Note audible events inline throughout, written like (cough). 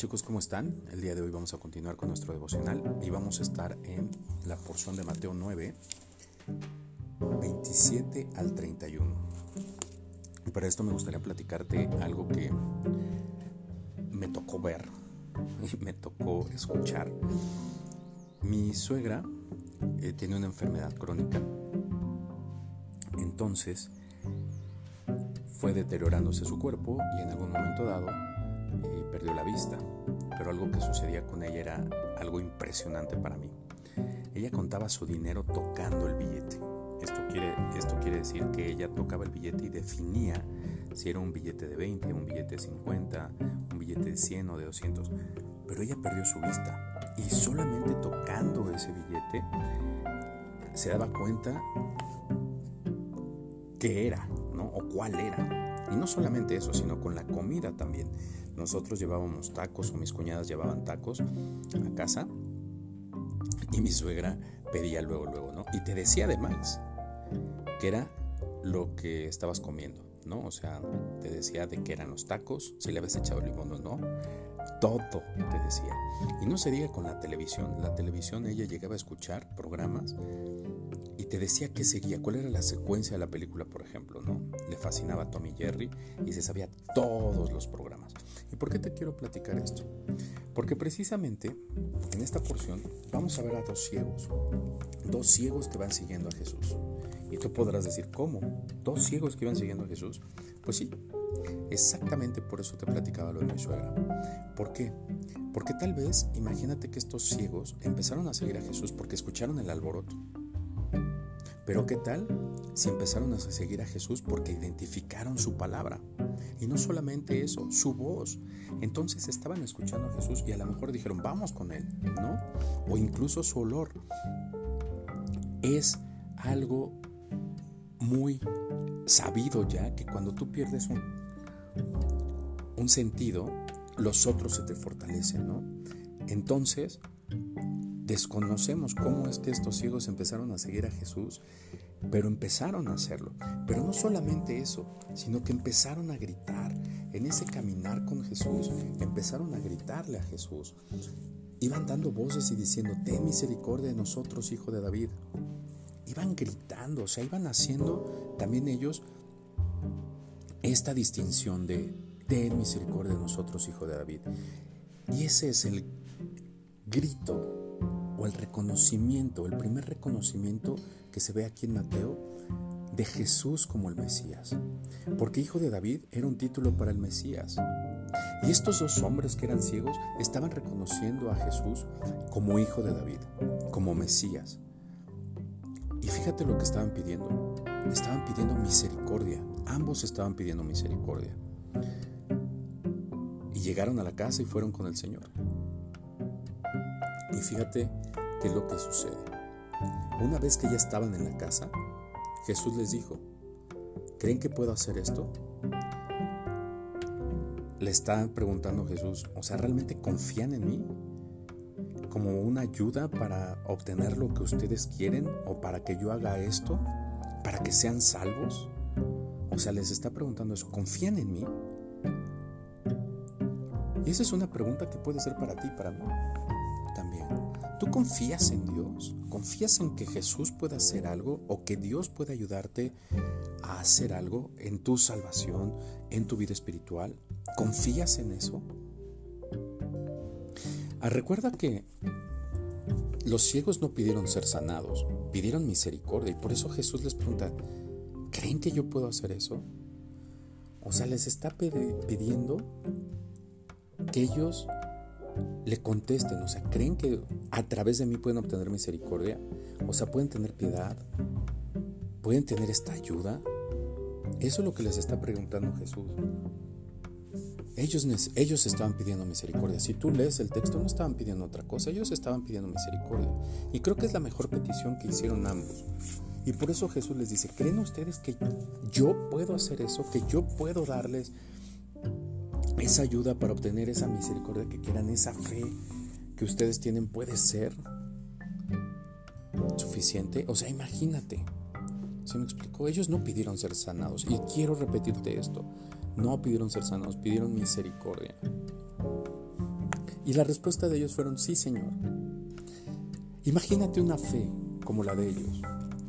chicos, ¿cómo están? El día de hoy vamos a continuar con nuestro devocional y vamos a estar en la porción de Mateo 9, 27 al 31. Y para esto me gustaría platicarte algo que me tocó ver (laughs) y me tocó escuchar. Mi suegra eh, tiene una enfermedad crónica, entonces fue deteriorándose su cuerpo y en algún momento dado perdió la vista, pero algo que sucedía con ella era algo impresionante para mí. Ella contaba su dinero tocando el billete. Esto quiere, esto quiere decir que ella tocaba el billete y definía si era un billete de 20, un billete de 50, un billete de 100 o de 200. Pero ella perdió su vista y solamente tocando ese billete se daba cuenta qué era, ¿no? O cuál era. Y no solamente eso, sino con la comida también. Nosotros llevábamos tacos o mis cuñadas llevaban tacos a casa y mi suegra pedía luego, luego, ¿no? Y te decía además que era lo que estabas comiendo, ¿no? O sea, te decía de qué eran los tacos, si le habías echado limón o no, todo te decía. Y no se diga con la televisión, la televisión ella llegaba a escuchar programas te decía qué seguía, cuál era la secuencia de la película, por ejemplo, ¿no? Le fascinaba a Tommy Jerry y se sabía todos los programas. ¿Y por qué te quiero platicar esto? Porque precisamente en esta porción vamos a ver a dos ciegos, dos ciegos que van siguiendo a Jesús. Y tú podrás decir, ¿cómo? ¿Dos ciegos que iban siguiendo a Jesús? Pues sí, exactamente por eso te platicaba lo de mi suegra. ¿Por qué? Porque tal vez, imagínate que estos ciegos empezaron a seguir a Jesús porque escucharon el alboroto. Pero ¿qué tal si empezaron a seguir a Jesús porque identificaron su palabra? Y no solamente eso, su voz. Entonces estaban escuchando a Jesús y a lo mejor dijeron, vamos con él, ¿no? O incluso su olor. Es algo muy sabido ya que cuando tú pierdes un, un sentido, los otros se te fortalecen, ¿no? Entonces, desconocemos cómo es que estos ciegos empezaron a seguir a Jesús, pero empezaron a hacerlo. Pero no solamente eso, sino que empezaron a gritar. En ese caminar con Jesús, empezaron a gritarle a Jesús. Iban dando voces y diciendo, ten misericordia de nosotros, hijo de David. Iban gritando, o sea, iban haciendo también ellos esta distinción de, ten misericordia de nosotros, hijo de David. Y ese es el grito o el reconocimiento, el primer reconocimiento que se ve aquí en Mateo de Jesús como el Mesías. Porque hijo de David era un título para el Mesías. Y estos dos hombres que eran ciegos estaban reconociendo a Jesús como hijo de David, como Mesías. Y fíjate lo que estaban pidiendo. Estaban pidiendo misericordia. Ambos estaban pidiendo misericordia. Y llegaron a la casa y fueron con el Señor. Y fíjate qué es lo que sucede. Una vez que ya estaban en la casa, Jesús les dijo, ¿creen que puedo hacer esto? Le estaban preguntando Jesús, o sea, ¿realmente confían en mí? ¿Como una ayuda para obtener lo que ustedes quieren o para que yo haga esto? ¿Para que sean salvos? O sea, les está preguntando eso, ¿confían en mí? Y esa es una pregunta que puede ser para ti, para mí también. ¿Tú confías en Dios? ¿Confías en que Jesús pueda hacer algo o que Dios pueda ayudarte a hacer algo en tu salvación, en tu vida espiritual? ¿Confías en eso? Ah, recuerda que los ciegos no pidieron ser sanados, pidieron misericordia y por eso Jesús les pregunta, ¿creen que yo puedo hacer eso? O sea, les está pidiendo que ellos le contesten, o sea, ¿creen que a través de mí pueden obtener misericordia? O sea, ¿pueden tener piedad? ¿Pueden tener esta ayuda? Eso es lo que les está preguntando Jesús. Ellos, ellos estaban pidiendo misericordia. Si tú lees el texto, no estaban pidiendo otra cosa, ellos estaban pidiendo misericordia. Y creo que es la mejor petición que hicieron ambos. Y por eso Jesús les dice, ¿creen ustedes que yo puedo hacer eso? ¿Que yo puedo darles esa ayuda para obtener esa misericordia que quieran, esa fe que ustedes tienen puede ser suficiente. O sea, imagínate. ¿Se me explicó? Ellos no pidieron ser sanados. Y quiero repetirte esto. No pidieron ser sanados, pidieron misericordia. Y la respuesta de ellos fueron, sí, Señor. Imagínate una fe como la de ellos.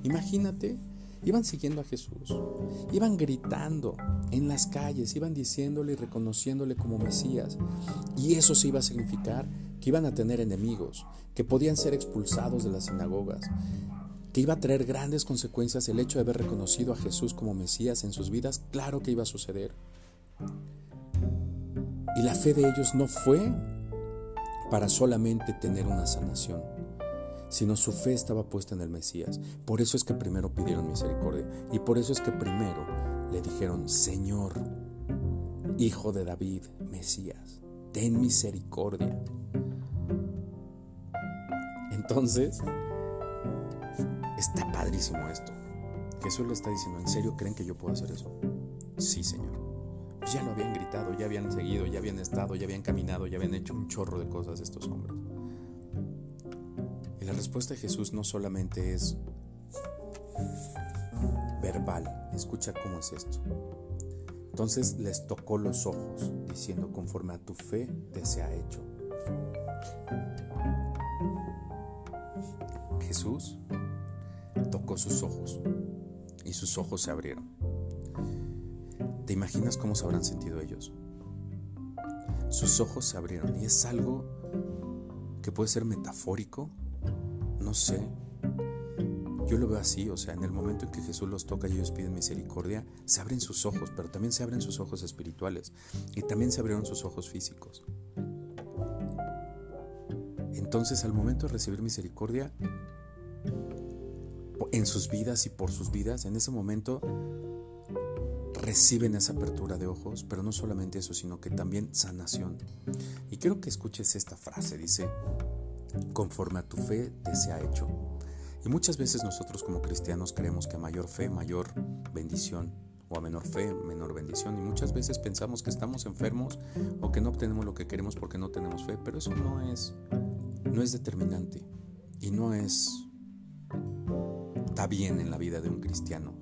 Imagínate, iban siguiendo a Jesús, iban gritando en las calles, iban diciéndole y reconociéndole como Mesías. Y eso se iba a significar que iban a tener enemigos, que podían ser expulsados de las sinagogas, que iba a traer grandes consecuencias el hecho de haber reconocido a Jesús como Mesías en sus vidas, claro que iba a suceder. Y la fe de ellos no fue para solamente tener una sanación, sino su fe estaba puesta en el Mesías. Por eso es que primero pidieron misericordia y por eso es que primero le dijeron, Señor, Hijo de David, Mesías, ten misericordia. Entonces, está padrísimo esto. Jesús le está diciendo, ¿en serio creen que yo puedo hacer eso? Sí, Señor. Pues ya lo habían gritado, ya habían seguido, ya habían estado, ya habían caminado, ya habían hecho un chorro de cosas estos hombres. Y la respuesta de Jesús no solamente es verbal, escucha cómo es esto. Entonces les tocó los ojos, diciendo, conforme a tu fe te se ha hecho. Jesús tocó sus ojos y sus ojos se abrieron. ¿Te imaginas cómo se habrán sentido ellos? Sus ojos se abrieron y es algo que puede ser metafórico, no sé. Yo lo veo así, o sea, en el momento en que Jesús los toca y ellos piden misericordia, se abren sus ojos, pero también se abren sus ojos espirituales y también se abrieron sus ojos físicos. Entonces, al momento de recibir misericordia, en sus vidas y por sus vidas, en ese momento reciben esa apertura de ojos, pero no solamente eso, sino que también sanación. Y quiero que escuches esta frase, dice, conforme a tu fe te se ha hecho. Y muchas veces nosotros como cristianos creemos que mayor fe, mayor bendición, o a menor fe, menor bendición. Y muchas veces pensamos que estamos enfermos o que no obtenemos lo que queremos porque no tenemos fe, pero eso no es, no es determinante y no es está bien en la vida de un cristiano.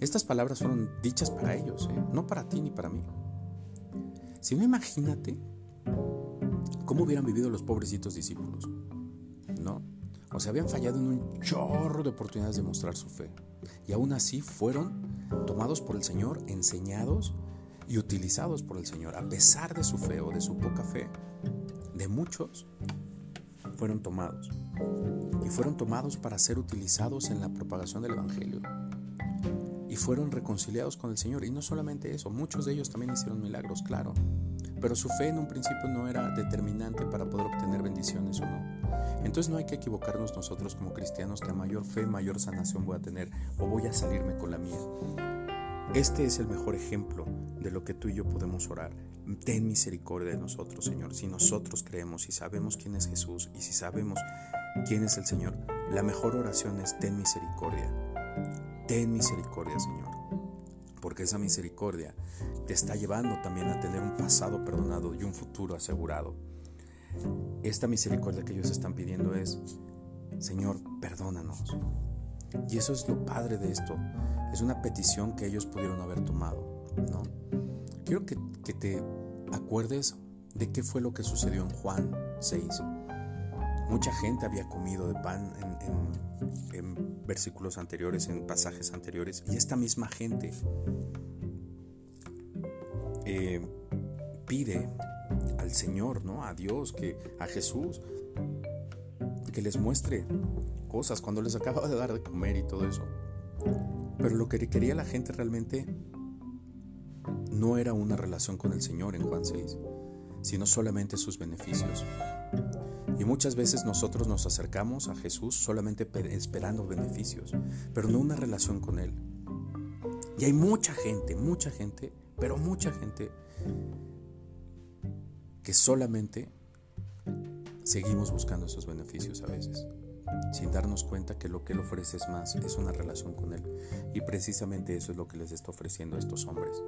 Estas palabras fueron dichas para ellos, ¿eh? no para ti ni para mí. Si no, imagínate cómo hubieran vivido los pobrecitos discípulos, ¿no? O sea, habían fallado en un chorro de oportunidades de mostrar su fe. Y aún así fueron tomados por el Señor, enseñados y utilizados por el Señor, a pesar de su fe o de su poca fe. De muchos fueron tomados y fueron tomados para ser utilizados en la propagación del Evangelio. Y fueron reconciliados con el Señor. Y no solamente eso, muchos de ellos también hicieron milagros, claro. Pero su fe en un principio no era determinante para poder obtener bendiciones o no. Entonces no hay que equivocarnos nosotros como cristianos que a mayor fe, mayor sanación voy a tener o voy a salirme con la mía. Este es el mejor ejemplo de lo que tú y yo podemos orar. Ten misericordia de nosotros, Señor. Si nosotros creemos y sabemos quién es Jesús y si sabemos quién es el Señor, la mejor oración es ten misericordia. Ten misericordia, Señor. Porque esa misericordia te está llevando también a tener un pasado perdonado y un futuro asegurado. Esta misericordia que ellos están pidiendo es, Señor, perdónanos. Y eso es lo padre de esto. Es una petición que ellos pudieron haber tomado, ¿no? Quiero que, te acuerdes de qué fue lo que sucedió en Juan 6. Mucha gente había comido de pan en, versículos anteriores, en pasajes anteriores, y esta misma gente eh, pide al Señor, ¿no? A Dios, que a Jesús, que les muestre cosas cuando les acaba de dar de comer y todo eso. Pero lo que quería la gente realmente no era una relación con el Señor en Juan 6, sino solamente sus beneficios. Y muchas veces nosotros nos acercamos a Jesús solamente esperando beneficios, pero no una relación con Él. Y hay mucha gente, mucha gente, pero mucha gente que solamente seguimos buscando esos beneficios a veces, sin darnos cuenta que lo que Él ofrece es más, es una relación con Él. Y precisamente eso es lo que les está ofreciendo a estos hombres.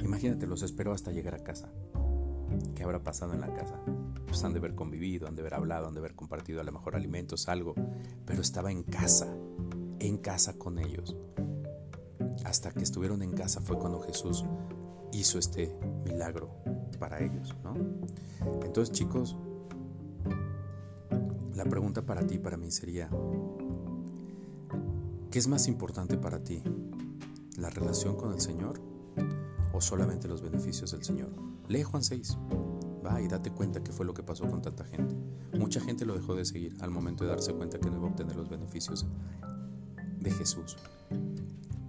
Imagínate, los esperó hasta llegar a casa. ¿Qué habrá pasado en la casa? Pues han de haber convivido, han de haber hablado, han de haber compartido a lo mejor alimentos, algo, pero estaba en casa, en casa con ellos. Hasta que estuvieron en casa fue cuando Jesús hizo este milagro para ellos, ¿no? Entonces, chicos, la pregunta para ti, para mí sería, ¿qué es más importante para ti? ¿La relación con el Señor o solamente los beneficios del Señor? Lee Juan 6, va y date cuenta qué fue lo que pasó con tanta gente. Mucha gente lo dejó de seguir al momento de darse cuenta que no iba a obtener los beneficios de Jesús.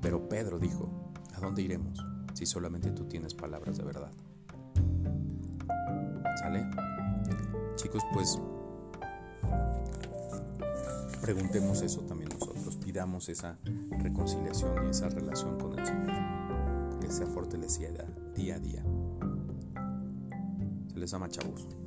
Pero Pedro dijo, ¿a dónde iremos si solamente tú tienes palabras de verdad? ¿Sale? Chicos, pues preguntemos eso también nosotros, pidamos esa reconciliación y esa relación con el Señor, que sea fortalecida día a día. Les ama.